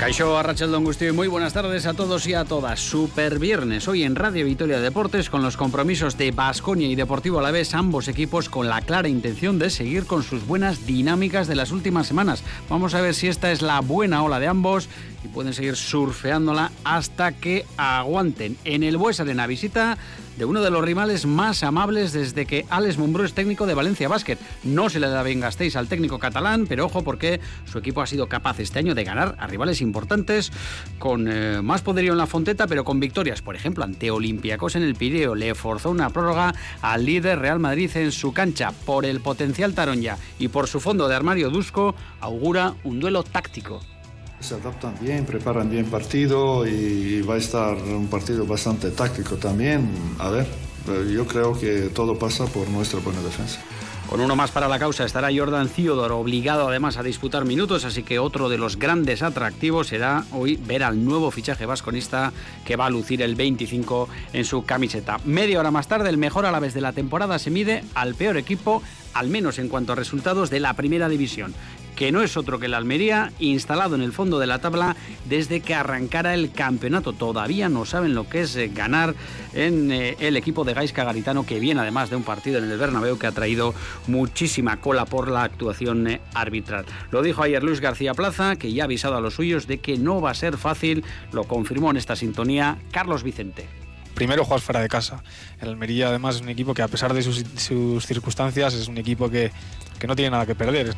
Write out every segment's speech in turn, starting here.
Caixo Arrachaldón Gustio muy buenas tardes a todos y a todas. Super viernes hoy en Radio Vitoria Deportes con los compromisos de Basconia y Deportivo Alavés, ambos equipos con la clara intención de seguir con sus buenas dinámicas de las últimas semanas. Vamos a ver si esta es la buena ola de ambos y pueden seguir surfeándola hasta que aguanten. En el Bues Arena visita de uno de los rivales más amables desde que Alex Mumbrú es técnico de Valencia Basket. No se le da bien gastéis al técnico catalán, pero ojo porque su equipo ha sido capaz este año de ganar a rivales importantes con eh, más poderío en la fonteta, pero con victorias. Por ejemplo, ante Olympiacos en el Pireo le forzó una prórroga al líder Real Madrid en su cancha por el potencial Taronja y por su fondo de armario Dusko augura un duelo táctico. Se adaptan bien, preparan bien partido y va a estar un partido bastante táctico también. A ver, yo creo que todo pasa por nuestra buena defensa. Con uno más para la causa estará Jordan Theodore, obligado además a disputar minutos, así que otro de los grandes atractivos será hoy ver al nuevo fichaje vasconista que va a lucir el 25 en su camiseta. Media hora más tarde, el mejor a la vez de la temporada se mide al peor equipo, al menos en cuanto a resultados de la primera división que no es otro que el Almería, instalado en el fondo de la tabla desde que arrancara el campeonato. Todavía no saben lo que es eh, ganar en eh, el equipo de Gaisca Garitano, que viene además de un partido en el Bernabéu que ha traído muchísima cola por la actuación eh, arbitral. Lo dijo ayer Luis García Plaza, que ya ha avisado a los suyos de que no va a ser fácil, lo confirmó en esta sintonía Carlos Vicente primero juegas fuera de casa. El Almería además es un equipo que a pesar de sus, circunstancias es un equipo que, que no tiene nada que perder.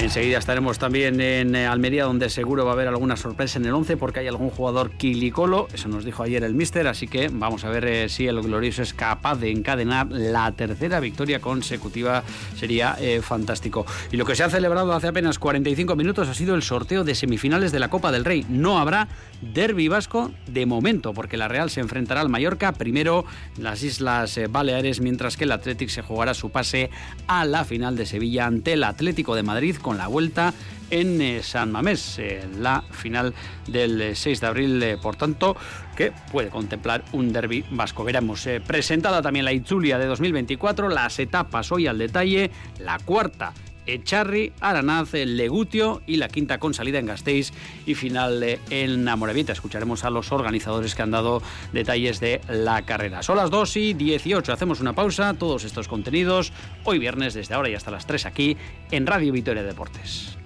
Enseguida estaremos también en eh, Almería, donde seguro va a haber alguna sorpresa en el 11, porque hay algún jugador quilicolo, eso nos dijo ayer el Mister, así que vamos a ver eh, si el glorioso es capaz de encadenar la tercera victoria consecutiva, sería eh, fantástico. Y lo que se ha celebrado hace apenas 45 minutos ha sido el sorteo de semifinales de la Copa del Rey. No habrá derby vasco de momento, porque la Real se enfrentará al Mallorca, primero las Islas Baleares, mientras que el Athletic se jugará su pase a la final de Sevilla ante el Atlético de Madrid la vuelta en eh, San Mamés, la final del 6 eh, de abril, eh, por tanto, que puede contemplar un derby vasco. Veremos presentada también la Itzulia de 2024, las etapas hoy al detalle, la cuarta Echarri, Aranaz, Legutio y la quinta con salida en Gasteiz y final en Amorebieta. Escucharemos a los organizadores que han dado detalles de la carrera. Son las 2 y 18. Hacemos una pausa. Todos estos contenidos hoy viernes desde ahora y hasta las 3 aquí en Radio Victoria Deportes.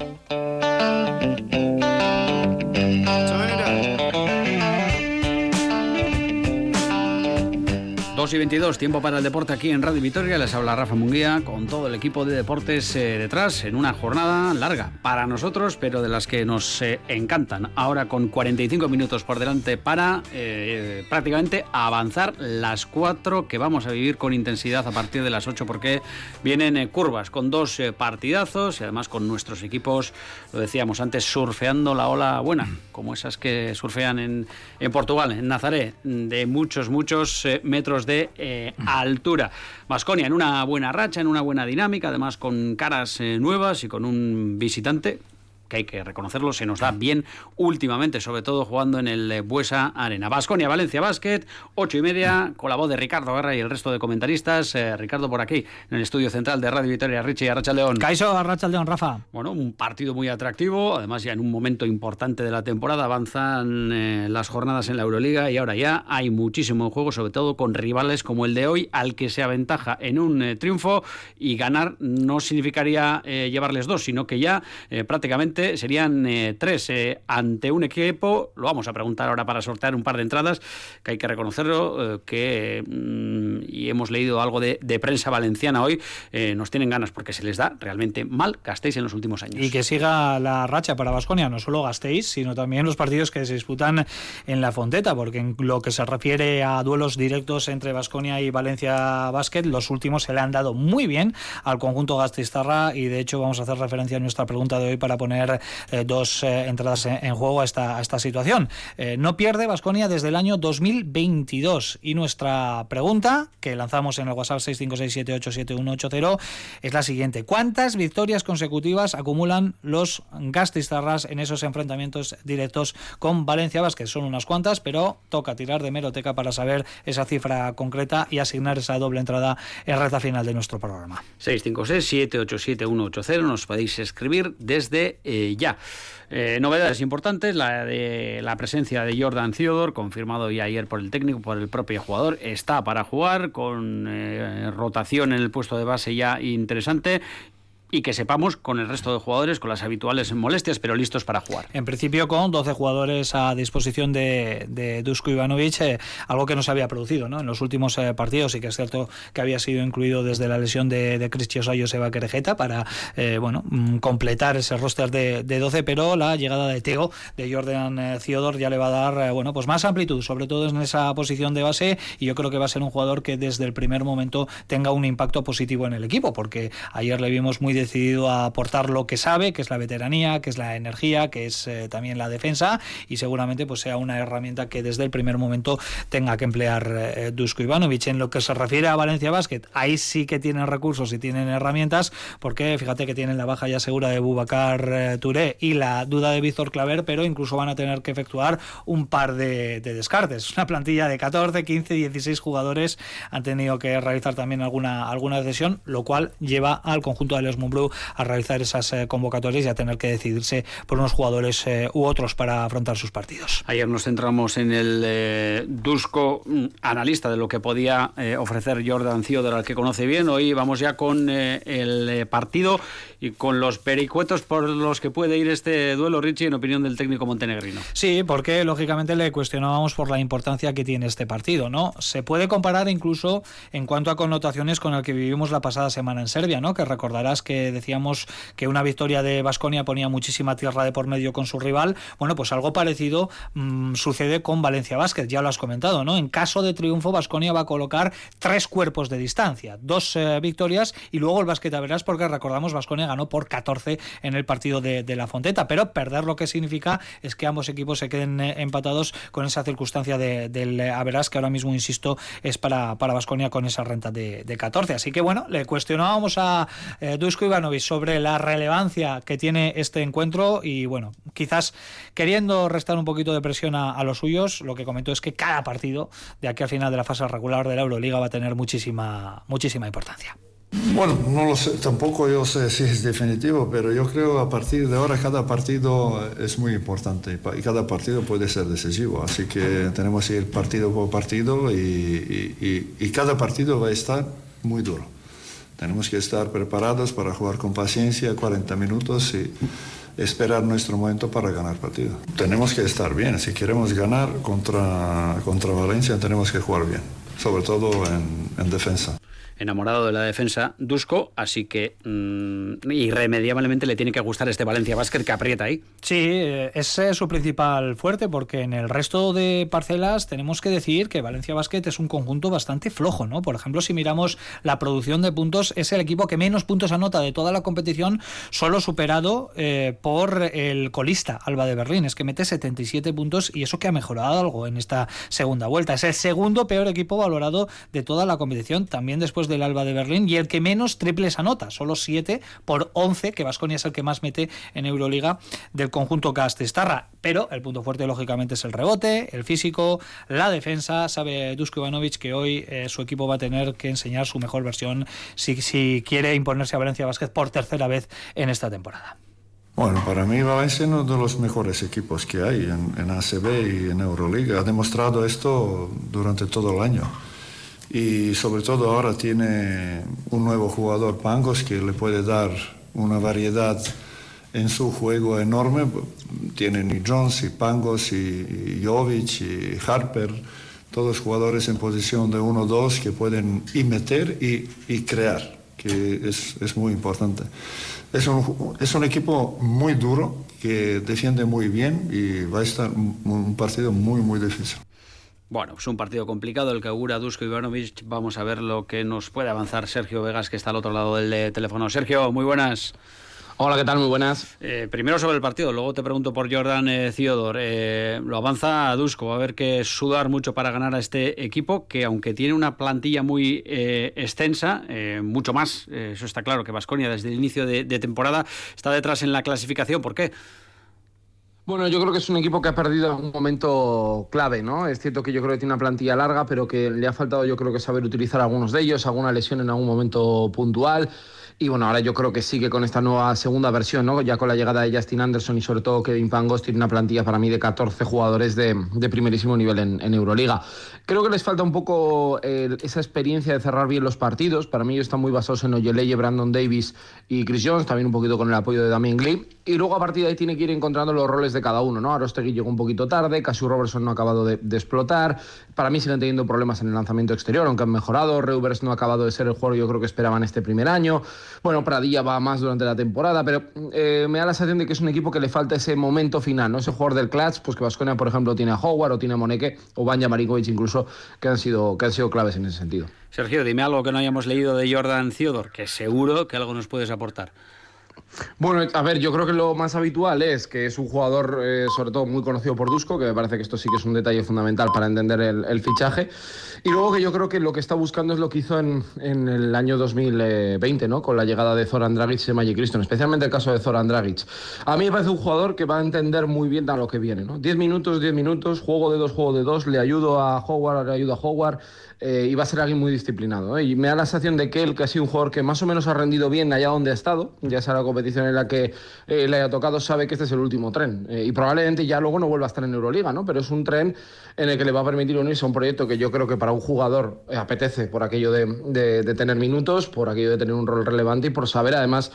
2 y 22, tiempo para el deporte aquí en Radio Vitoria. Les habla Rafa Munguía con todo el equipo de deportes eh, detrás en una jornada larga para nosotros, pero de las que nos eh, encantan. Ahora con 45 minutos por delante para eh, prácticamente avanzar las cuatro que vamos a vivir con intensidad a partir de las 8 porque vienen curvas con dos partidazos y además con nuestros equipos, lo decíamos antes, surfeando la ola buena, como esas que surfean en, en Portugal, en Nazaré, de muchos, muchos metros de eh, altura. Vasconia en una buena racha, en una buena dinámica, además con caras eh, nuevas y con un visitante que hay que reconocerlo, se nos da bien últimamente, sobre todo jugando en el eh, Buesa Arena. Vasconia, Valencia Basket, ocho y media, con la voz de Ricardo Guerra y el resto de comentaristas. Eh, Ricardo por aquí, en el estudio central de Radio Victoria, Richie y Arracha León. Caiso, Arracha León, Rafa. Bueno, un partido muy atractivo, además ya en un momento importante de la temporada avanzan eh, las jornadas en la Euroliga y ahora ya hay muchísimo juego, sobre todo con rivales como el de hoy, al que se aventaja en un triunfo y ganar no significaría llevarles dos, sino que ya prácticamente serían eh, tres eh, ante un equipo. Lo vamos a preguntar ahora para sortear un par de entradas, que hay que reconocerlo, eh, que mm, y hemos leído algo de, prensa valenciana hoy, nos tienen ganas porque se les da realmente mal Gastéis en los últimos años. Y que siga la racha para Vasconia, no solo Gastéis, sino también los partidos que se disputan en la Fonteta, porque en lo que se refiere a duelos directos entre Vasconia y Valencia Basket, los últimos se le han dado muy bien al conjunto Gasteiztarra y de hecho vamos a hacer referencia a nuestra pregunta de hoy para poner eh, dos eh, entradas en, juego a esta, esta situación. Eh, no pierde Vasconia desde el año 2022 y nuestra pregunta que lanzamos en el WhatsApp 656787180 es la siguiente. ¿Cuántas victorias consecutivas acumulan los Gastistarras en esos enfrentamientos directos con Valencia Vázquez? Son unas cuantas, pero toca tirar de meroteca para saber esa cifra concreta y asignar esa doble entrada en recta final de nuestro programa. 656-787-180 nos podéis escribir desde eh, ya. Eh, novedades importantes, la de la presencia de Jordan Theodore, confirmado ya ayer por el técnico, por el propio jugador, está para jugar con eh, rotación en el puesto de base ya interesante y que sepamos con el resto de jugadores, con las habituales molestias, pero listos para jugar. En principio con 12 jugadores a disposición de, de Dusko Ivanovic, eh, algo que no se había producido ¿no? en los últimos eh, partidos y que es cierto que había sido incluido desde la lesión de, de Cristios Querejeta para eh, bueno, mm, completar ese roster de, de, 12, pero la llegada de Teo, de Jordan Theodore, ya le va a dar bueno, pues más amplitud, sobre todo en esa posición de base y yo creo que va a ser un jugador que desde el primer momento tenga un impacto positivo en el equipo, porque ayer le vimos muy decidido a aportar lo que sabe, que es la veteranía, que es la energía, que es eh, también la defensa y seguramente pues sea una herramienta que desde el primer momento tenga que emplear eh, Dusko Ivanovic. En lo que se refiere a Valencia Basket, ahí sí que tienen recursos y tienen herramientas, porque fíjate que tienen la baja ya segura de Bubacar eh, Touré y la duda de Víctor Claver, pero incluso van a tener que efectuar un par de, de descartes. Una plantilla de 14, 15, 16 jugadores han tenido que realizar también alguna, alguna decisión, lo cual lleva al conjunto de los Blue a realizar esas eh, convocatorias y a tener que decidirse por unos jugadores eh, u otros para afrontar sus partidos. Ayer nos centramos en el eh, Dusko mm, analista de lo que podía ofrecer Jordan Theodore, al que conoce bien. Hoy vamos ya con el partido y con los pericuetos por los que puede ir este duelo, Richie, en opinión del técnico montenegrino. Sí, porque lógicamente le cuestionábamos por la importancia que tiene este partido, ¿no? Se puede comparar incluso en cuanto a connotaciones con el que vivimos la pasada semana en Serbia, ¿no? Que recordarás que decíamos que una victoria de Basconia ponía muchísima tierra de por medio con su rival. Bueno, pues algo parecido mmm, sucede con Valencia Basket, ya lo has comentado, ¿no? En caso de triunfo, Basconia va a colocar tres cuerpos de distancia, dos eh, victorias y luego el Basket a verás, porque recordamos, Basconia ganó por 14 en el partido de, la Fonteta, pero perder lo que significa es que ambos equipos se queden eh, empatados con esa circunstancia de, del Averas, que ahora mismo, insisto, es para Basconia con esa renta de, de, 14. Así que bueno, le cuestionábamos a eh, Dusko Ivanovic sobre la relevancia que tiene este encuentro y bueno, quizás queriendo restar un poquito de presión a, a los suyos, lo que comentó es que cada partido de aquí al final de la fase regular de la Euroliga va a tener muchísima, muchísima importancia. Bueno, no lo sé, tampoco yo sé si es definitivo, pero yo creo a partir de ahora cada partido es muy importante y cada partido puede ser decisivo, así que tenemos que ir partido por partido y, y, y, y cada partido va a estar muy duro. Tenemos que estar preparados para jugar con paciencia 40 minutos y esperar nuestro momento para ganar partido. Tenemos que estar bien, si queremos ganar contra, contra Valencia tenemos que jugar bien, sobre todo en, en defensa enamorado de la defensa Dusko, así que mmm, irremediablemente le tiene que gustar este Valencia Basket que aprieta ahí. Sí, ese es su principal fuerte, porque en el resto de parcelas tenemos que decir que Valencia Basket es un conjunto bastante flojo, ¿no? Por ejemplo, si miramos la producción de puntos, es el equipo que menos puntos anota de toda la competición, solo superado eh, por el colista Alba de Berlín, es que mete 77 puntos y eso que ha mejorado algo en esta segunda vuelta. Es el segundo peor equipo valorado de toda la competición, también después del Alba de Berlín y el que menos triples anota, solo 7 por 11, que Vasconia es el que más mete en Euroliga del conjunto Castestarra. Pero el punto fuerte, lógicamente, es el rebote, el físico, la defensa. Sabe Dusko Ivanovic que hoy eh, su equipo va a tener que enseñar su mejor versión si, si quiere imponerse a Valencia Vázquez por tercera vez en esta temporada. Bueno, para mí Valencia es uno de los mejores equipos que hay en, en ACB y en Euroliga. Ha demostrado esto durante todo el año y sobre todo ahora tiene un nuevo jugador Pangos que le puede dar una variedad en su juego enorme. Tienen y Jones y Pangos y, Jovic y Harper, todos jugadores en posición de 1-2 que pueden y meter y, crear, que es, es, muy importante. Es un, es un equipo muy duro que defiende muy bien y va a estar un partido muy, muy difícil. Bueno, es un partido complicado el que augura Dusko Ivanovic. Vamos a ver lo que nos puede avanzar Sergio Vegas, que está al otro lado del teléfono. Sergio, muy buenas. Hola, ¿qué tal? Muy buenas. Eh, primero sobre el partido, luego te pregunto por Jordan eh, eh, lo avanza a Dusko, va a haber que sudar mucho para ganar a este equipo, que aunque tiene una plantilla muy eh, extensa, mucho más, eso está claro, que Vasconia desde el inicio de, de temporada está detrás en la clasificación. ¿Por qué? Bueno, yo creo que es un equipo que ha perdido un momento clave, ¿no? Es cierto que yo creo que tiene una plantilla larga, pero que le ha faltado yo creo que saber utilizar algunos de ellos, alguna lesión en algún momento puntual. Y bueno, ahora yo creo que sigue con esta nueva segunda versión, ¿no? Ya con la llegada de Justin Anderson y sobre todo Kevin Pangos, tiene una plantilla para mí de 14 jugadores de, primerísimo nivel en, Euroliga. Creo que les falta un poco eh, esa experiencia de cerrar bien los partidos. Para mí ellos están muy basados en Oyeleye, Brandon Davis y Chris Jones, también un poquito con el apoyo de Damien Glee. Y luego a partir de ahí tiene que ir encontrando los roles de cada uno, ¿no? Arostegui llegó un poquito tarde, Cassius Robertson no ha acabado de, explotar. Para mí siguen teniendo problemas en el lanzamiento exterior, aunque han mejorado. Reuvers no ha acabado de ser el jugador yo creo que esperaban este primer año. Bueno, Pradilla va más durante la temporada, pero eh, me da la sensación de que es un equipo que le falta ese momento final, ¿no? Ese jugador del clutch, pues que Vasconia, por ejemplo, tiene a Howard o tiene a Moneke o Banja Marinkovic incluso, que han, sido, que han sido claves en ese sentido. Sergio, dime algo que no hayamos leído de Jordan Theodore, que seguro que algo nos puedes aportar. Bueno, a ver, yo creo que lo más habitual es que es un jugador, eh, sobre todo muy conocido por Dusko, que me parece que esto sí que es un detalle fundamental para entender el, fichaje. Y luego que yo creo que lo que está buscando es lo que hizo en, el año 2020, ¿no? Con la llegada de Zoran Dragic y Magic Criston, especialmente el caso de Zoran Dragic. A mí me parece un jugador que va a entender muy bien a lo que viene, ¿no? 10 minutos, 10 minutos, juego de dos, juego de dos, le ayudo a Howard, le ayudo a Howard eh, y va a ser alguien muy disciplinado. ¿eh? Y me da la sensación de que él, que ha sido un jugador que más o menos ha rendido bien allá donde ha estado, ya sea la competición en la que eh, le haya tocado, sabe que este es el último tren. y probablemente ya luego no vuelva a estar en Euroliga, ¿no? Pero es un tren en el que le va a permitir unirse a un proyecto que yo creo que para un jugador apetece por aquello de tener minutos, por aquello de tener un rol relevante y por saber además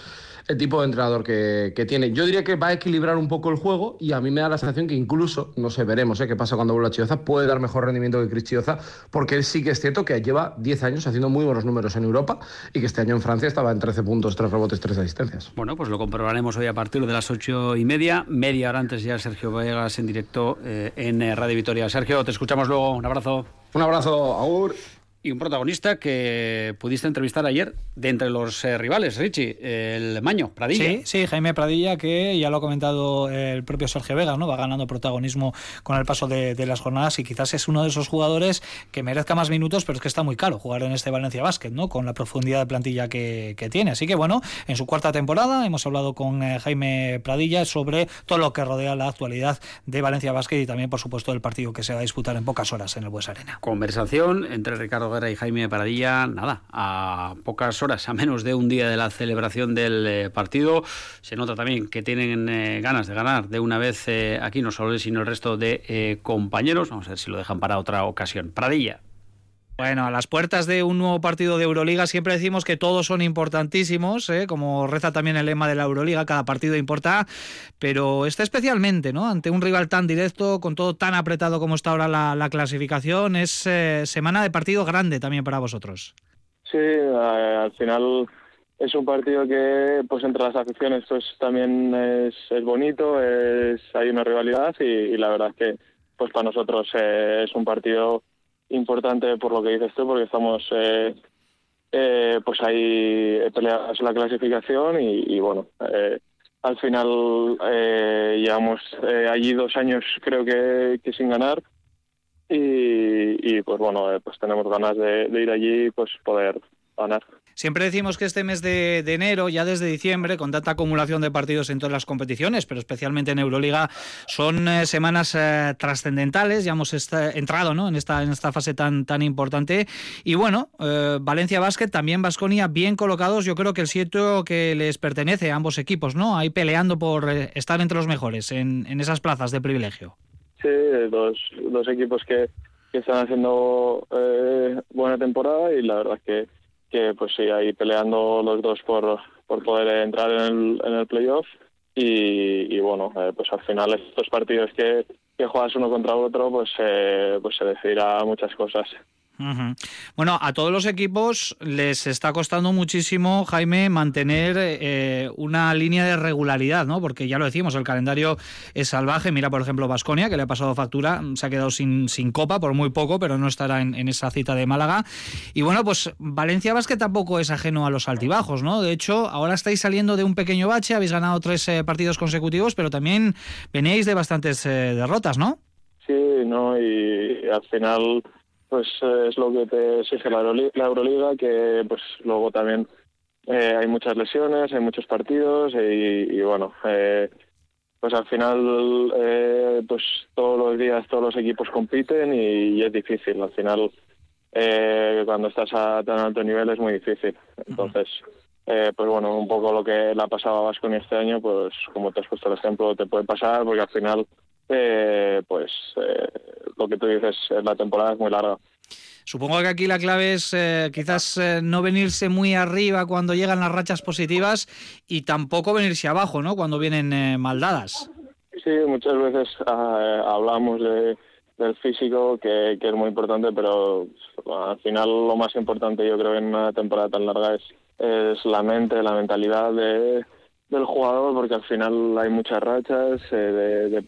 el tipo de entrenador que, tiene. Yo diría que va a equilibrar un poco el juego y a mí me da la sensación que incluso, no sé, veremos ¿eh? qué pasa cuando vuelva Chioza, puede dar mejor rendimiento que Chris Chioza, porque él sí que es cierto que lleva 10 años haciendo muy buenos números en Europa y que este año en Francia estaba en 13 puntos, 3 rebotes, 3 asistencias. Bueno, pues lo comprobaremos hoy a partir de las 8 y media, media hora antes ya Sergio Vegas en directo eh, en eh, Radio Vitoria. Sergio, te escuchamos luego. Un abrazo. Un abrazo, Aur y un protagonista que pudiste entrevistar ayer de entre los eh, rivales, Richie, el Maño, Pradilla. Sí, sí, Jaime Pradilla, que ya lo ha comentado el propio Sergio Vega, ¿no? Va ganando protagonismo con el paso de, las jornadas y quizás es uno de esos jugadores que merezca más minutos, pero es que está muy caro jugar en este Valencia Basket, ¿no? Con la profundidad de plantilla que, tiene. Así que bueno, en su cuarta temporada hemos hablado con eh, Jaime Pradilla sobre todo lo que rodea la actualidad de Valencia Basket y también, por supuesto, el partido que se va a disputar en pocas horas en el Bues Arena. Conversación entre Ricardo y Jaime Paradilla, nada, a pocas horas, a menos de un día de la celebración del eh, partido. Se nota también que tienen eh, ganas de ganar de una vez eh, aquí, no solo él, sino el resto de compañeros. Vamos a ver si lo dejan para otra ocasión. Paradilla. Bueno, a las puertas de un nuevo partido de Euroliga siempre decimos que todos son importantísimos, ¿eh? como reza también el lema de la Euroliga, cada partido importa, pero este especialmente, ¿no? Ante un rival tan directo, con todo tan apretado como está ahora la, clasificación, es eh, semana de partido grande también para vosotros. Sí, al final es un partido que, pues entre las aficiones, pues también es, bonito, es hay una rivalidad y, la verdad es que, pues para nosotros eh, es un partido importante por lo que dices tú, porque estamos eh, eh, pues ahí peleando la clasificación y, bueno, eh, al final llevamos allí dos años creo que, sin ganar y, pues bueno, pues tenemos ganas de, de ir allí pues poder ganar. Siempre decimos que este mes de, enero, ya desde diciembre, con tanta acumulación de partidos en todas las competiciones, pero especialmente en Euroliga, son eh, semanas eh, trascendentales. Ya hemos entrado ¿no? en, esta, en esta fase tan, tan importante. Y bueno, eh, Valencia Basket, también Vasconia, bien colocados. Yo creo que el sitio que les pertenece a ambos equipos, ¿no? Ahí peleando por estar entre los mejores en, en esas plazas de privilegio. Sí, dos, dos equipos que, que están haciendo buena temporada y la verdad es que que pues sí, ahí peleando los dos por, por poder entrar en el, en el playoff y, bueno, eh, pues al final estos partidos que, que juegas uno contra otro, pues, eh, pues se decidirá muchas cosas. Bueno, a todos los equipos les está costando muchísimo, Jaime, mantener eh, una línea de regularidad, ¿no? Porque ya lo decimos, el calendario es salvaje. Mira, por ejemplo, Vasconia, que le ha pasado factura, se ha quedado sin, sin copa por muy poco, pero no estará en, esa cita de Málaga. Y bueno, pues Valencia Vázquez tampoco es ajeno a los altibajos, ¿no? De hecho, ahora estáis saliendo de un pequeño bache, habéis ganado tres eh, partidos consecutivos, pero también veníais de bastantes eh, derrotas, ¿no? Sí, no, y al final pues eh, es lo que te exige la, Euroliga, que pues luego también eh, hay muchas lesiones, hay muchos partidos y, bueno, eh, pues al final pues todos los días todos los equipos compiten y, es difícil. Al final cuando estás a tan alto nivel es muy difícil. Entonces, pues bueno, un poco lo que le ha pasado a Vasco este año, pues como te has puesto el ejemplo, te puede pasar porque al final eh, pues eh, lo que tú dices, la temporada es muy larga. Supongo que aquí la clave es eh, quizás no venirse muy arriba cuando llegan las rachas positivas y tampoco venirse abajo, ¿no? Cuando vienen maldadas. Sí, muchas veces ah, hablamos de, del físico, que, que, es muy importante, pero al final lo más importante yo creo en una temporada tan larga es, es la mente, la mentalidad de del jugador porque al final hay muchas rachas, eh, de,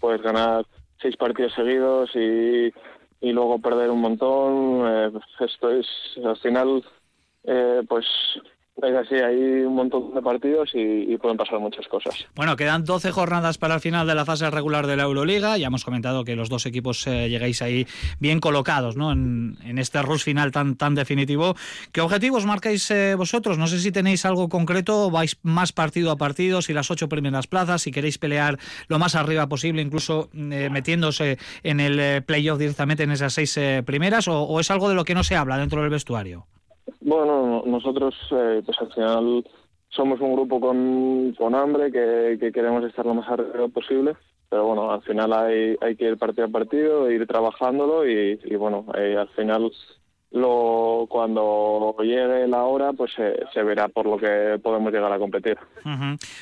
puedes ganar seis partidos seguidos y, y luego perder un montón. Eh, esto es al final, eh, pues es así, hay un montón de partidos y, pueden pasar muchas cosas. Bueno, quedan 12 jornadas para el final de la fase regular de la Euroliga. Ya hemos comentado que los dos equipos eh, llegáis ahí bien colocados ¿no? en, este rush final tan, tan definitivo. ¿Qué objetivos marcáis eh, vosotros? No sé si tenéis algo concreto, vais más partido a partido, si las ocho primeras plazas, si queréis pelear lo más arriba posible, incluso eh, metiéndose en el playoff directamente en esas seis primeras, o es algo de lo que no se habla dentro del vestuario. Bueno, nosotros eh, pues al final somos un grupo con, con hambre que, queremos estar lo más arriba posible, pero bueno, al final hay, hay que ir partido a partido, ir trabajándolo y, y bueno, eh, al final lo, cuando llegue la hora, pues se verá por lo que podemos llegar a competir.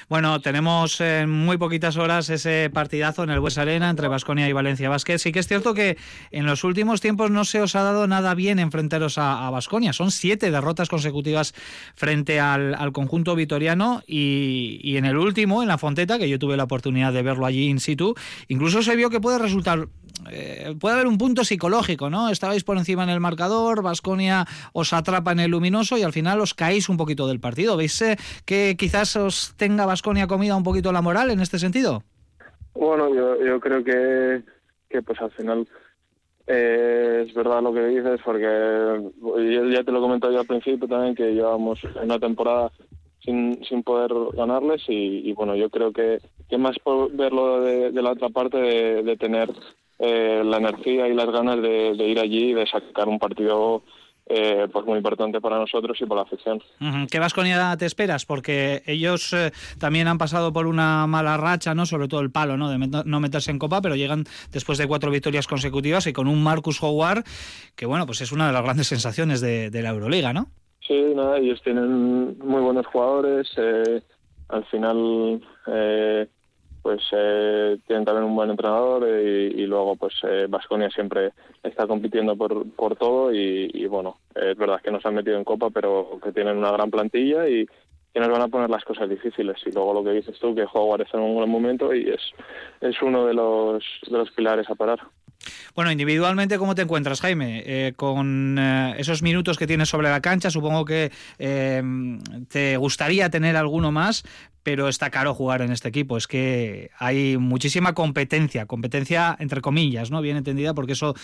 Bueno, tenemos en muy poquitas horas ese partidazo en el Bues Arena entre Vasconia y Valencia Vázquez. Sí que es cierto que en los últimos tiempos no se os ha dado nada bien enfrentaros a Vasconia. Son siete derrotas consecutivas frente al, al conjunto vitoriano y, y, en el último, en la Fonteta, que yo tuve la oportunidad de verlo allí in situ, incluso se vio que puede resultar eh, puede haber un punto psicológico, ¿no? Estabais por encima en el marcador, Vasconia os atrapa en el luminoso y al final os caéis un poquito del partido. ¿Veis eh, que quizás os tenga Vasconia comida un poquito la moral en este sentido? Bueno, yo, creo que, que pues al final eh, es verdad lo que dices, porque ya te lo comenté yo al principio también, que llevamos una temporada sin, sin poder ganarles y, bueno, yo creo que, que más por verlo de, la otra parte, de tener eh, la energía y las ganas de, ir allí y de sacar un partido eh, pues muy importante para nosotros y por la afición. ¿Qué Vasconia te esperas? Porque ellos eh, también han pasado por una mala racha, no sobre todo el palo ¿no? de no meterse en Copa, pero llegan después de cuatro victorias consecutivas y con un Marcus Howard, que bueno, pues es una de las grandes sensaciones de, la Euroliga, ¿no? Sí, nada, ellos tienen muy buenos jugadores. Eh, al final pues eh, tienen también un buen entrenador y, luego pues Vasconia eh, siempre está compitiendo por, por todo y, bueno, es verdad que nos han metido en Copa, pero que tienen una gran plantilla y que nos van a poner las cosas difíciles. Y luego lo que dices tú, que Howard está en un buen momento y es, es uno de los, de los pilares a parar. Bueno, individualmente, ¿cómo te encuentras, Jaime? Eh, con eh, esos minutos que tienes sobre la cancha, supongo que eh, te gustaría tener alguno más, pero está caro jugar en este equipo. Es que hay muchísima competencia, competencia entre comillas, ¿no? Bien entendida, porque eso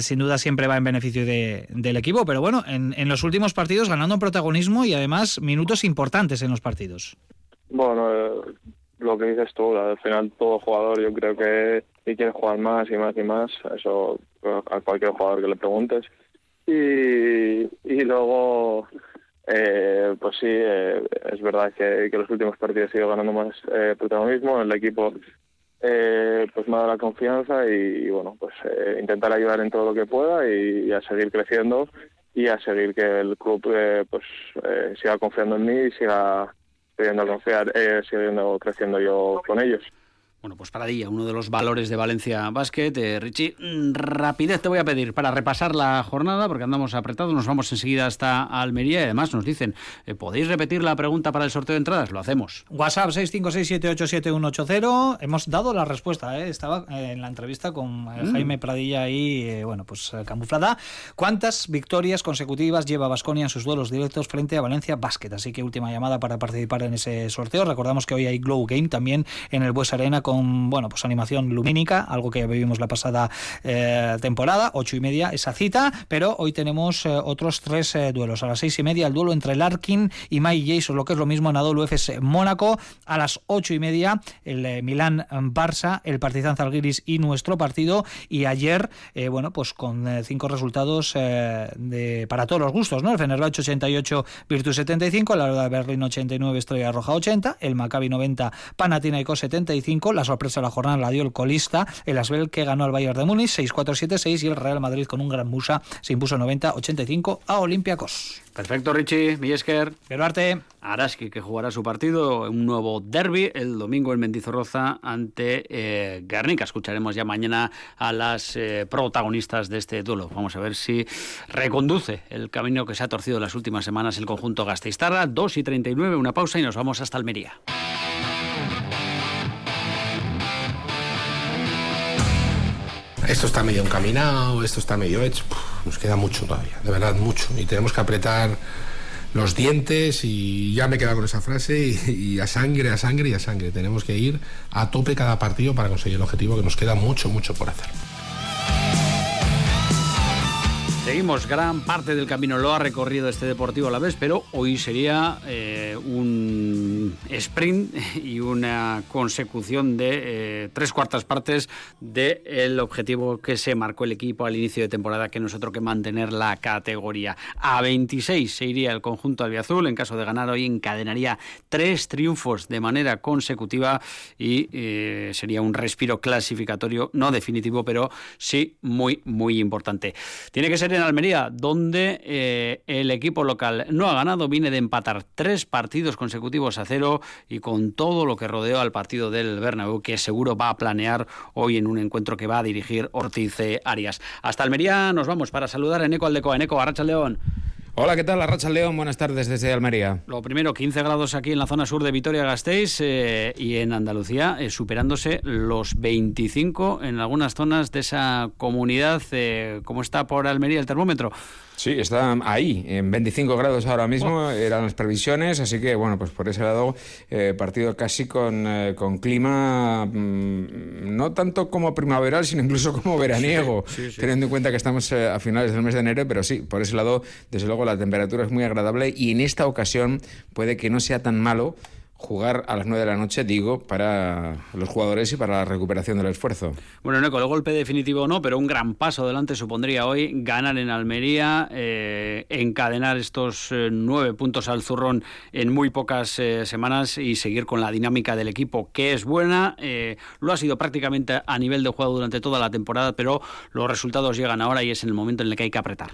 sin duda siempre va en beneficio del equipo. Pero bueno, en, en los últimos partidos ganando protagonismo y además minutos importantes en los partidos. Bueno, lo que dices tú, al final todo jugador yo creo que quiere jugar más y más y más, eso a cualquier jugador que le preguntes. Y, y luego, eh, pues sí, eh, es verdad que, que, los últimos partidos he ido ganando más eh, protagonismo, el equipo eh, pues me ha dado la confianza y, bueno, pues intentar ayudar en todo lo que pueda y, a seguir creciendo y a seguir que el club pues siga confiando en mí y siga pudiendo confiar, eh, siguiendo creciendo yo con ellos. Bueno, pues para día, uno de los valores de Valencia Basket. Eh, Richie, mm, rapidez te voy a pedir para repasar la jornada, porque andamos apretados, nos vamos enseguida hasta Almería y además nos dicen, eh, ¿podéis repetir la pregunta para el sorteo de entradas? Lo hacemos. WhatsApp 656787180. Hemos dado la respuesta, ¿eh? estaba en la entrevista con mm. Jaime Pradilla y, bueno, pues camuflada. ¿Cuántas victorias consecutivas lleva Basconia en sus duelos directos frente a Valencia Basket? Así que última llamada para participar en ese sorteo. Recordamos que hoy hay Glow Game también en el Bues Arena con bueno, pues animación lumínica, algo que vivimos la pasada eh, temporada, ocho y media esa cita, pero hoy tenemos eh, otros tres eh, duelos. A las seis y media el duelo entre Larkin y Mai Jason, lo que es lo mismo Nadal UFS Mónaco. A las ocho y media el Milán Barça, el Partizan Zalgiris y nuestro partido. Y ayer, bueno, pues con cinco resultados de, para todos los gustos, ¿no? El Fenerbahce 88, Virtus 75, la de Berlín 89, Estrella Roja 80, el Maccabi 90, Panathinaikos 75, la la sorpresa de la jornada la dio el colista, el Asbel que ganó al Bayern de Múnich 6-4-7-6 y el Real Madrid con un gran musa se impuso 90-85 a Olympiacos. Perfecto, Richie, Miesker. Arte. Araski, que jugará su partido, un nuevo derby el domingo en Mendizorroza ante eh, Guernica. Escucharemos ya mañana a las eh, protagonistas de este duelo. Vamos a ver si reconduce el camino que se ha torcido en las últimas semanas el conjunto Gasteiztarra. 2 y 39, una pausa y nos vamos hasta Almería. Esto está medio encaminado, esto está medio hecho. nos queda mucho todavía, de verdad mucho. Y tenemos que apretar los dientes y ya me he quedado con esa frase y, a sangre, a sangre y a sangre. Tenemos que ir a tope cada partido para conseguir el objetivo que nos queda mucho, mucho por hacer. Seguimos, gran parte del camino lo ha recorrido este Deportivo a la vez, pero hoy sería eh, un sprint y una consecución de eh, tres cuartas partes del objetivo que se marcó el equipo al inicio de temporada, que no que mantener la categoría. A 26 se iría el conjunto albiazul, en caso de ganar hoy encadenaría tres triunfos de manera consecutiva y eh, sería un respiro clasificatorio, no definitivo, pero sí muy, muy importante. Tiene que ser en Almería, donde eh, el equipo local no ha ganado, viene de empatar tres partidos consecutivos a cero y con todo lo que rodeó al partido del Bernabéu, que seguro va a planear hoy en un encuentro que va a dirigir Ortiz Arias. Hasta Almería nos vamos para saludar a Eneco Aldecoa. Eneco, Arracha León. Hola, ¿qué tal? La Racha León, buenas tardes desde Almería. Lo primero, 15 grados aquí en la zona sur de Vitoria-Gasteiz eh, y en Andalucía, eh, superándose los 25 en algunas zonas de esa comunidad. Eh, ¿Cómo está por Almería el termómetro? Sí, está ahí, en 25 grados ahora mismo, eran las previsiones, así que bueno, pues por ese lado, eh, partido casi con, eh, con clima mm, no tanto como primaveral, sino incluso como veraniego, teniendo en cuenta que estamos eh, a finales del mes de enero, pero sí, por ese lado, desde luego la temperatura es muy agradable y en esta ocasión puede que no sea tan malo jugar a las 9 de la noche, digo, para los jugadores y para la recuperación del esfuerzo. Bueno, no, con el golpe definitivo no, pero un gran paso adelante supondría hoy ganar en Almería, eh, encadenar estos eh, nueve puntos al zurrón en muy pocas eh, semanas y seguir con la dinámica del equipo, que es buena. lo ha sido prácticamente a nivel de juego durante toda la temporada, pero los resultados llegan ahora y es en el momento en el que hay que apretar.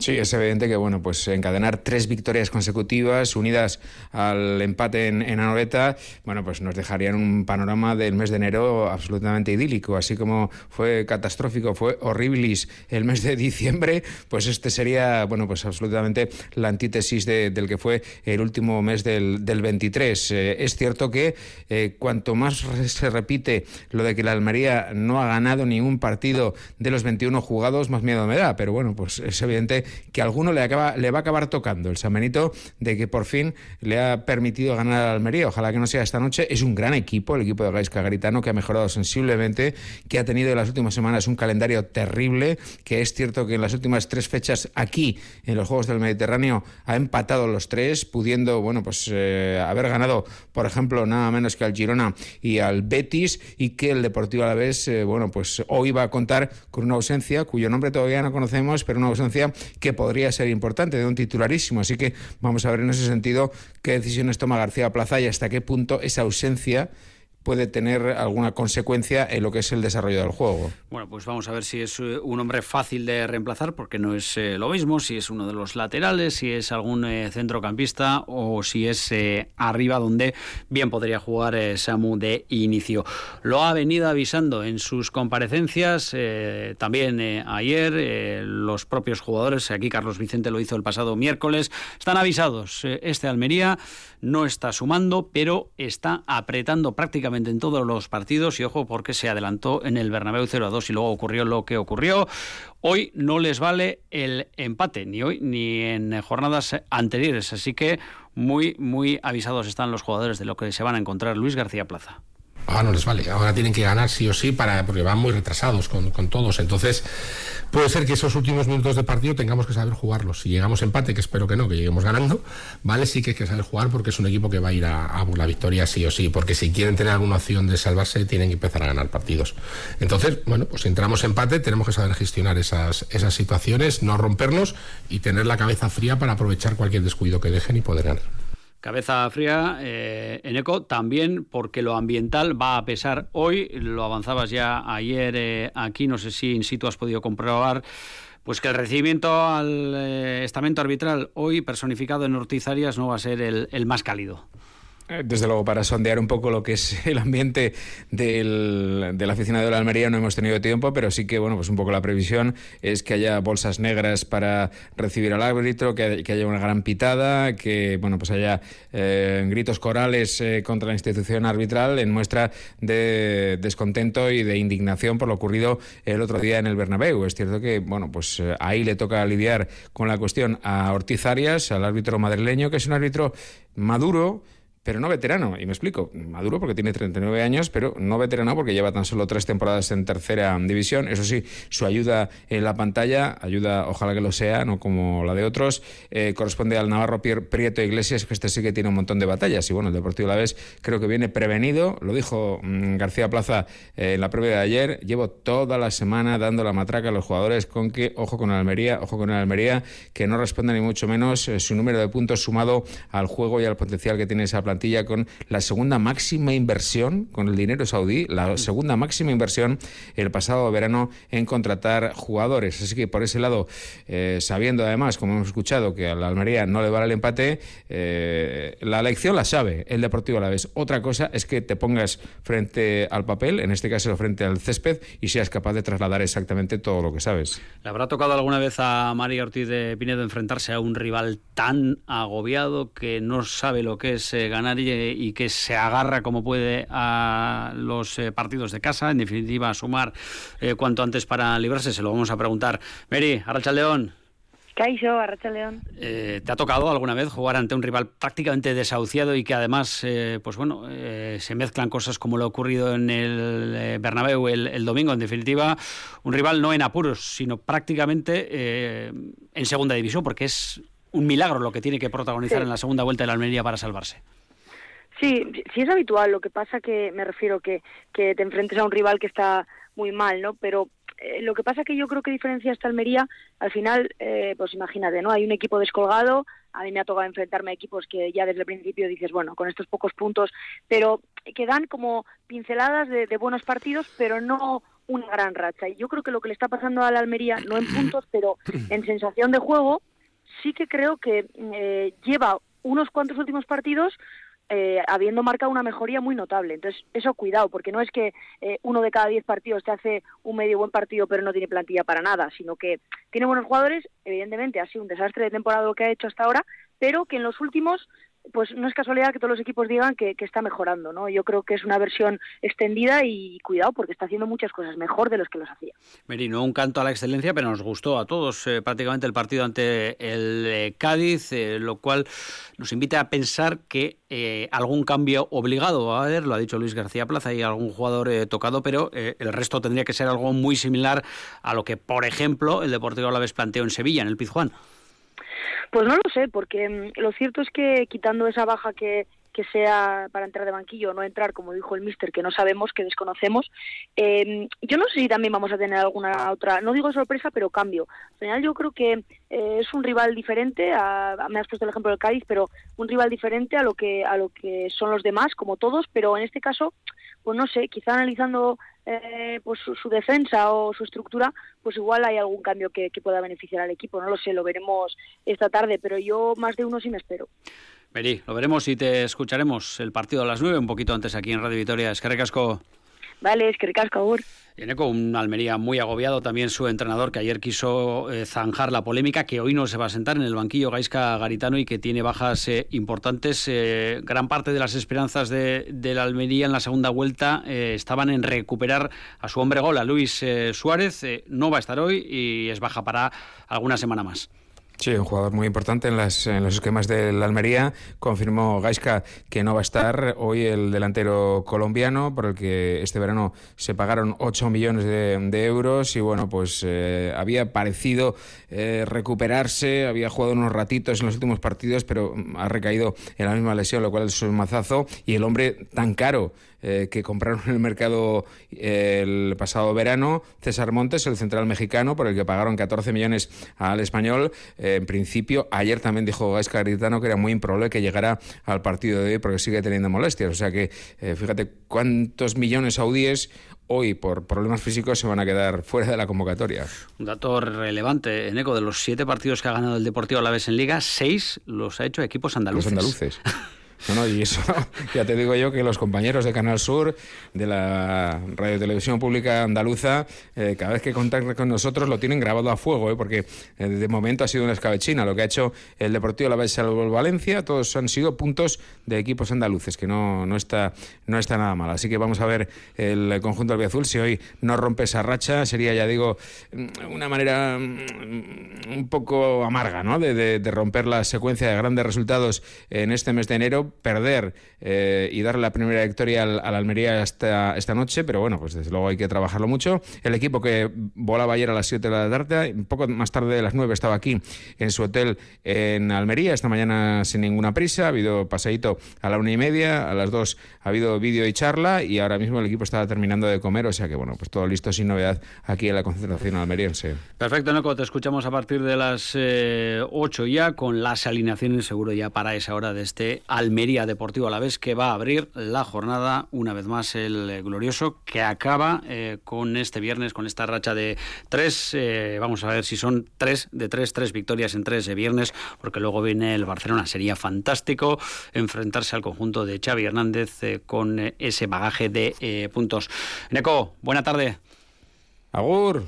Sí, es evidente que bueno, pues encadenar tres victorias consecutivas unidas al empate en, en Anoeta, bueno, pues nos dejarían un panorama del mes de enero absolutamente idílico, así como fue catastrófico, fue horribilis el mes de diciembre, pues este sería, bueno, pues absolutamente la antítesis del que fue el último mes del, del 23. Eh, es cierto que eh, cuanto más se repite lo de que la Almería no ha ganado ningún partido de los 21 jugados, más miedo me da, pero bueno, pues es evidente que a alguno le, acaba, le va a acabar tocando el San Benito de que por fin le ha permitido ganar al Almería. Ojalá que no sea esta noche. Es un gran equipo, el equipo de Gaisca Garitano, que ha mejorado sensiblemente, que ha tenido en las últimas semanas un calendario terrible, que es cierto que en las últimas tres fechas aquí, en los Juegos del Mediterráneo, ha empatado los tres, pudiendo, bueno, pues eh, haber ganado, por ejemplo, nada menos que al Girona y al Betis, y que el Deportivo Alavés, eh, bueno, pues hoy va a contar con una ausencia, cuyo nombre todavía no conocemos, pero una ausencia que podría ser importante, de un titularísimo. Así que vamos a ver en ese sentido qué decisiones toma García Plaza y hasta qué punto esa ausencia puede tener alguna consecuencia en lo que es el desarrollo del juego. Bueno, pues vamos a ver si es eh, un hombre fácil de reemplazar, porque no es eh, lo mismo, si es uno de los laterales, si es algún eh, centrocampista o si es arriba donde bien podría jugar Samu de inicio. Lo ha venido avisando en sus comparecencias, también ayer, los propios jugadores, aquí Carlos Vicente lo hizo el pasado miércoles, están avisados. este Almería no está sumando, pero está apretando prácticamente en todos los partidos. Y ojo porque se adelantó en el Bernabéu 0 a 2 y luego ocurrió lo que ocurrió. Hoy no les vale el empate, ni hoy ni en jornadas anteriores, así que muy, muy avisados están los jugadores de lo que se van a encontrar. Luis García Plaza ahora no les vale, ahora tienen que ganar sí o sí para, porque van muy retrasados con, con, todos. Entonces, puede ser que esos últimos minutos de partido tengamos que saber jugarlos. Si llegamos empate, que espero que no, que lleguemos ganando, vale, sí que hay que saber jugar porque es un equipo que va a ir a, a la victoria sí o sí, porque si quieren tener alguna opción de salvarse, tienen que empezar a ganar partidos. Entonces, bueno, pues si entramos empate, tenemos que saber gestionar esas, esas situaciones, no rompernos y tener la cabeza fría para aprovechar cualquier descuido que dejen y poder ganar. Cabeza fría eh, en eco también porque lo ambiental va a pesar hoy, lo avanzabas ya ayer eh, aquí, no sé si in situ has podido comprobar, pues que el recibimiento al eh, estamento arbitral hoy personificado en Ortiz Arias no va a ser el más cálido. Eh, desde luego, para sondear un poco lo que es el ambiente del, de la oficina de la Almería no hemos tenido tiempo, pero sí que, bueno, pues un poco la previsión es que haya bolsas negras para recibir al árbitro, que, haya una gran pitada, que, bueno, pues haya eh, gritos corales eh, contra la institución arbitral en muestra de descontento y de indignación por lo ocurrido el otro día en el Bernabéu. Es cierto que, bueno, pues ahí le toca lidiar con la cuestión a Ortiz Arias, al árbitro madrileño, que es un árbitro maduro, pero no veterano. Y me explico, maduro porque tiene 39 años, pero no veterano porque lleva tan solo tres temporadas en tercera división. Eso sí, su ayuda en la pantalla, ayuda, ojalá que lo sea, no como la de otros, eh, corresponde al Navarro Prieto Iglesias, que este sí que tiene un montón de batallas. Y bueno, el Deportivo La Vez creo que viene prevenido, lo dijo mm, García Plaza eh, en la previa de ayer, llevo toda la semana dando la matraca a los jugadores con que, ojo con Almería, ojo con Almería, que no responde ni mucho menos eh, su número de puntos sumado al juego y al potencial que tiene esa plantilla con la segunda máxima inversión con el dinero saudí, la segunda máxima inversión el pasado verano en contratar jugadores. Así que por ese lado, eh, sabiendo además, como hemos escuchado, que a la Almería no le vale el empate, eh, la lección la sabe el Deportivo a la vez. Otra cosa es que te pongas frente al papel, en este caso frente al césped, y seas capaz de trasladar exactamente todo lo que sabes. ¿Le habrá tocado alguna vez a María Ortiz de Pinedo enfrentarse a un rival tan agobiado que no sabe lo que es eh, ganar y que se agarra como puede a los eh, partidos de casa, en definitiva sumar eh, cuanto antes para librarse, se lo vamos a preguntar. Mary, Arracha León. Caixo, Arracha León. Eh, ¿Te ha tocado alguna vez jugar ante un rival prácticamente desahuciado y que además, pues bueno, se mezclan cosas como lo ha ocurrido en el Bernabéu el, domingo? En definitiva, un rival no en apuros, sino prácticamente en segunda división, porque es un milagro lo que tiene que protagonizar en la segunda vuelta de la Almería para salvarse. Sí, sí es habitual. Lo que pasa que me refiero que, que te enfrentes a un rival que está muy mal, ¿no? Pero eh, lo que pasa que yo creo que diferencia esta Almería, al final, eh, pues imagínate, ¿no? Hay un equipo descolgado, a mí me ha tocado enfrentarme a equipos que ya desde el principio dices, bueno, con estos pocos puntos, pero que dan como pinceladas de, buenos partidos, pero no una gran racha. Y yo creo que lo que le está pasando a la Almería, no en puntos, pero en sensación de juego, sí que creo que eh, lleva unos cuantos últimos partidos eh, habiendo marcado una mejoría muy notable. Entonces, eso cuidado, porque no es que eh, uno de cada diez partidos te hace un medio buen partido pero no tiene plantilla para nada, sino que tiene buenos jugadores, evidentemente ha sido un desastre de temporada lo que ha hecho hasta ahora, pero que en los últimos pues no es casualidad que todos los equipos digan que, está mejorando, ¿no? Yo creo que es una versión extendida y cuidado porque está haciendo muchas cosas mejor de los que los hacía. Merino, un canto a la excelencia, pero nos gustó a todos eh, prácticamente el partido ante el eh, Cádiz, eh, lo cual nos invita a pensar que algún cambio obligado va a haber, lo ha dicho Luis García Plaza, y algún jugador tocado, pero el resto tendría que ser algo muy similar a lo que, por ejemplo, el Deportivo Alavés planteó en Sevilla, en el Pizjuán. Pues no lo sé, porque mm, lo cierto es que quitando esa baja que, que sea para entrar de banquillo o no entrar, como dijo el mister, que no sabemos, que desconocemos. Eh, yo no sé si también vamos a tener alguna otra, no digo sorpresa, pero cambio. Al final yo creo que eh, es un rival diferente, a, me has puesto el ejemplo del Cádiz, pero un rival diferente a lo que a lo que son los demás, como todos, pero en este caso pues no sé, quizá analizando eh, pues su, defensa o su estructura, pues igual hay algún cambio que, pueda beneficiar al equipo. No lo sé, lo veremos esta tarde, pero yo más de uno sí me espero. Meri, lo veremos y te escucharemos el partido a las nueve, un poquito antes aquí en Radio Vitoria. Es que recasco. Vale, es que recasco, Agur. Viene con un Almería muy agobiado, también su entrenador que ayer quiso eh, zanjar la polémica, que hoy no se va a sentar en el banquillo Gaisca Garitano y que tiene bajas eh, importantes. Eh, gran parte de las esperanzas de, la Almería en la segunda vuelta estaban en recuperar a su hombre gol, a Luis Suárez. no va a estar hoy y es baja para alguna semana más. Sí, un jugador muy importante en, las, en los esquemas de la Almería. Confirmó Gaisca que no va a estar hoy el delantero colombiano, por el que este verano se pagaron 8 millones de, euros y bueno, pues eh, había parecido eh, recuperarse, había jugado unos ratitos en los últimos partidos, pero ha recaído en la misma lesión, lo cual es un mazazo. Y el hombre tan caro eh, que compraron en el mercado el pasado verano, César Montes, el central mexicano, por el que pagaron 14 millones al español. Eh, en principio, ayer también dijo Gaisca Garitano que era muy improbable que llegara al partido de hoy porque sigue teniendo molestias. O sea que, eh, fíjate cuántos millones saudíes hoy por problemas físicos se van a quedar fuera de la convocatoria. Un dato relevante, en eco de los siete partidos que ha ganado el Deportivo vez en Liga, seis los ha hecho equipos andaluces. Los andaluces. No, y eso ya te digo yo que los compañeros de Canal Sur, de la Radio Televisión Pública Andaluza, eh, cada vez que contactan con nosotros lo tienen grabado a fuego, eh, porque eh, de momento ha sido una escabechina lo que ha hecho el Deportivo La Vez Valencia, todos han sido puntos de equipos andaluces, que no, no, está, no está nada mal. Así que vamos a ver el conjunto albiazul, si hoy no rompe esa racha, sería, ya digo, una manera mm, un poco amarga, ¿no? De, de romper la secuencia de grandes resultados en este mes de enero perder eh, y darle la primera victoria al, Almería esta, esta noche, pero bueno, pues desde luego hay que trabajarlo mucho. El equipo que volaba ayer a las 7 de la tarde, un poco más tarde de las 9 estaba aquí en su hotel en Almería, esta mañana sin ninguna prisa, ha habido paseíto a la una y media, a las 2 ha habido vídeo y charla y ahora mismo el equipo está terminando de comer, o sea que bueno, pues todo listo sin novedad aquí en la concentración almeriense. Perfecto, Noco, te escuchamos a partir de las 8 eh, ya con las alineaciones seguro ya para esa hora de este Almería Deportivo a la vez que va a abrir la jornada una vez más el eh, glorioso que acaba eh, con este viernes con esta racha de tres eh, vamos a ver si son tres de tres tres victorias en tres de viernes porque luego viene el Barcelona. Sería fantástico enfrentarse al conjunto de Xavi Hernández con ese bagaje de puntos. Neco buena tarde. Agur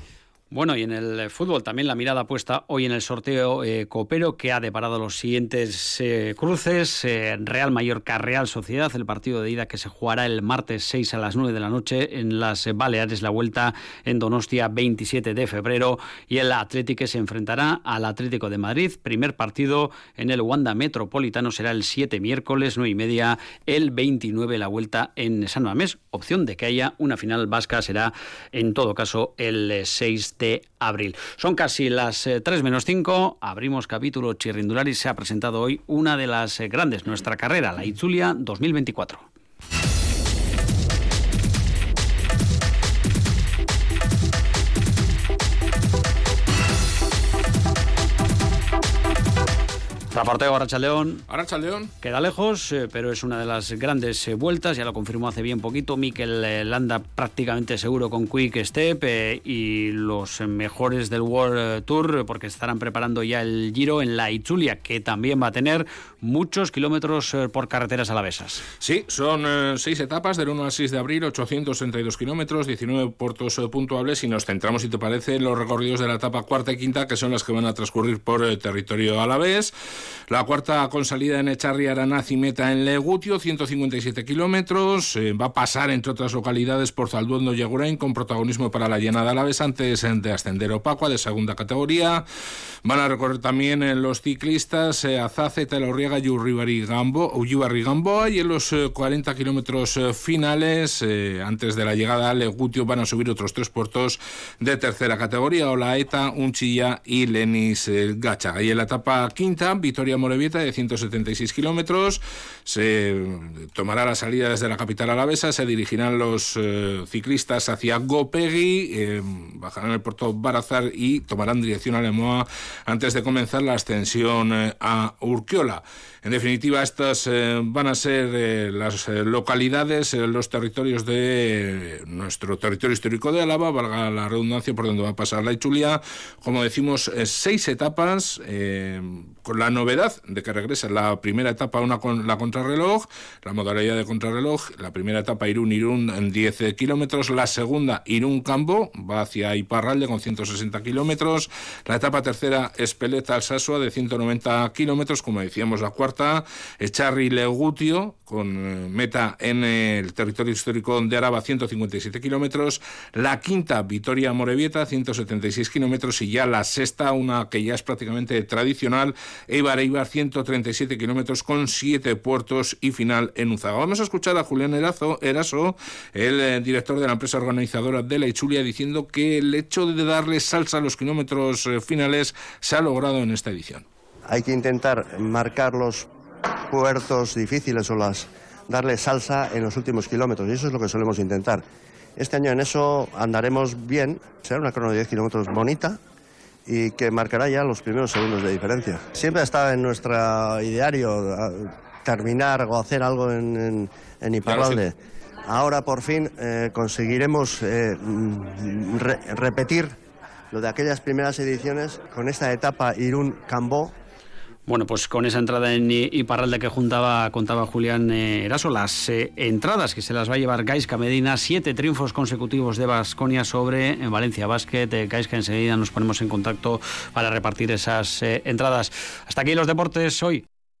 bueno, y en el eh, fútbol también la mirada puesta hoy en el sorteo eh, Copero, que ha deparado los siguientes eh, cruces. Real Mallorca, Real Sociedad, el partido de ida que se jugará el martes 6 a las 9 de la noche en las Baleares, la vuelta en Donostia 27 de febrero. Y el Atlético se enfrentará al Atlético de Madrid. Primer partido en el Wanda Metropolitano será el 7 miércoles, 9 y media, el 29 la vuelta en San Mamés. Opción de que haya una final vasca será en todo caso el 6 de abril. Son casi las 3 eh, menos 5. Abrimos capítulo Chirrindular se ha presentado hoy una de las eh, grandes, nuestra carrera, la Itzulia 2024. Raporteo Arrachaldeón. Arrachaldeón. Queda lejos, eh, pero es una de las grandes eh, vueltas, ya lo confirmó hace bien poquito. Mikel eh, Landa prácticamente seguro con Quick Step y los mejores del World Tour, porque estarán preparando ya el Giro en la Itzulia, que también va a tener muchos kilómetros por carreteras alavesas. Sí, son seis etapas del 1 al 6 de abril, 862 kilómetros, 19 puertos puntuables y nos centramos, si te parece, en los recorridos de la etapa cuarta y quinta, que son las que van a transcurrir por territorio alavés. La cuarta con salida en Echarri, Aranaz y meta en Legutio, 157 kilómetros. Eh, va a pasar, entre otras localidades, por Zalduendo y Agurain, con protagonismo para la llenada a la vez antes de ascender Opacua, de segunda categoría. Van a recorrer también en los ciclistas eh, Azace, Telorriaga y Gamboa. Y en los 40 eh, kilómetros finales, antes de la llegada a Legutio, van a subir otros tres puertos de tercera categoría: Olaeta, Unchilla y Lenis Gacha. Y en la etapa quinta, Vitoria-Morevieta de 176 kilómetros. Se tomará la salida desde la capital alavesa, se dirigirán los eh, ciclistas hacia Gopegui, eh, bajarán el puerto Barazar y tomarán dirección a Lemoa antes de comenzar la ascensión eh, a Urquiola. En definitiva, estas van a ser las localidades, los territorios de nuestro territorio histórico de Álava, valga la redundancia por donde va a pasar la Ichulia. Como decimos, seis etapas, con la novedad de que regresa la primera etapa una con la contrarreloj, la modalidad de contrarreloj, la primera etapa Irún-Irún en 10 kilómetros, la segunda Irún-Cambo, va hacia Iparralde con 160 kilómetros, la etapa tercera Espeleta-Alsasua de 190 kilómetros, como decíamos la cuarta, Echarri-Legutio con eh, meta en el territorio histórico de Araba 157 kilómetros, la quinta Vitoria-Morevieta 176 kilómetros y ya la sexta, una que ya es prácticamente tradicional, Eibar Eibar 137 kilómetros con siete puertos y final en Uzaga. Vamos a escuchar a Julián Erazo, Eraso, el eh, director de la empresa organizadora de la Ichulia, diciendo que el hecho de darle salsa a los kilómetros eh, finales se ha logrado en esta edición. Hay que intentar marcar los puertos difíciles o las darle salsa en los últimos kilómetros y eso es lo que solemos intentar. Este año en eso andaremos bien, será una crono de 10 kilómetros bonita, y que marcará ya los primeros segundos de diferencia. Siempre estado en nuestro ideario terminar o hacer algo en, en, Iparralde. Ahora por fin eh, conseguiremos eh, repetir lo de aquellas primeras ediciones con esta etapa Irún-Cambó bueno, pues con esa entrada en Iparralde que juntaba, contaba Julián eh, Eraso, las eh, entradas que se las va a llevar Gaisca Medina, siete triunfos consecutivos de Basconia sobre en Valencia Basket. Eh, Gaisca, enseguida nos ponemos en contacto para repartir esas entradas. Hasta aquí los deportes hoy.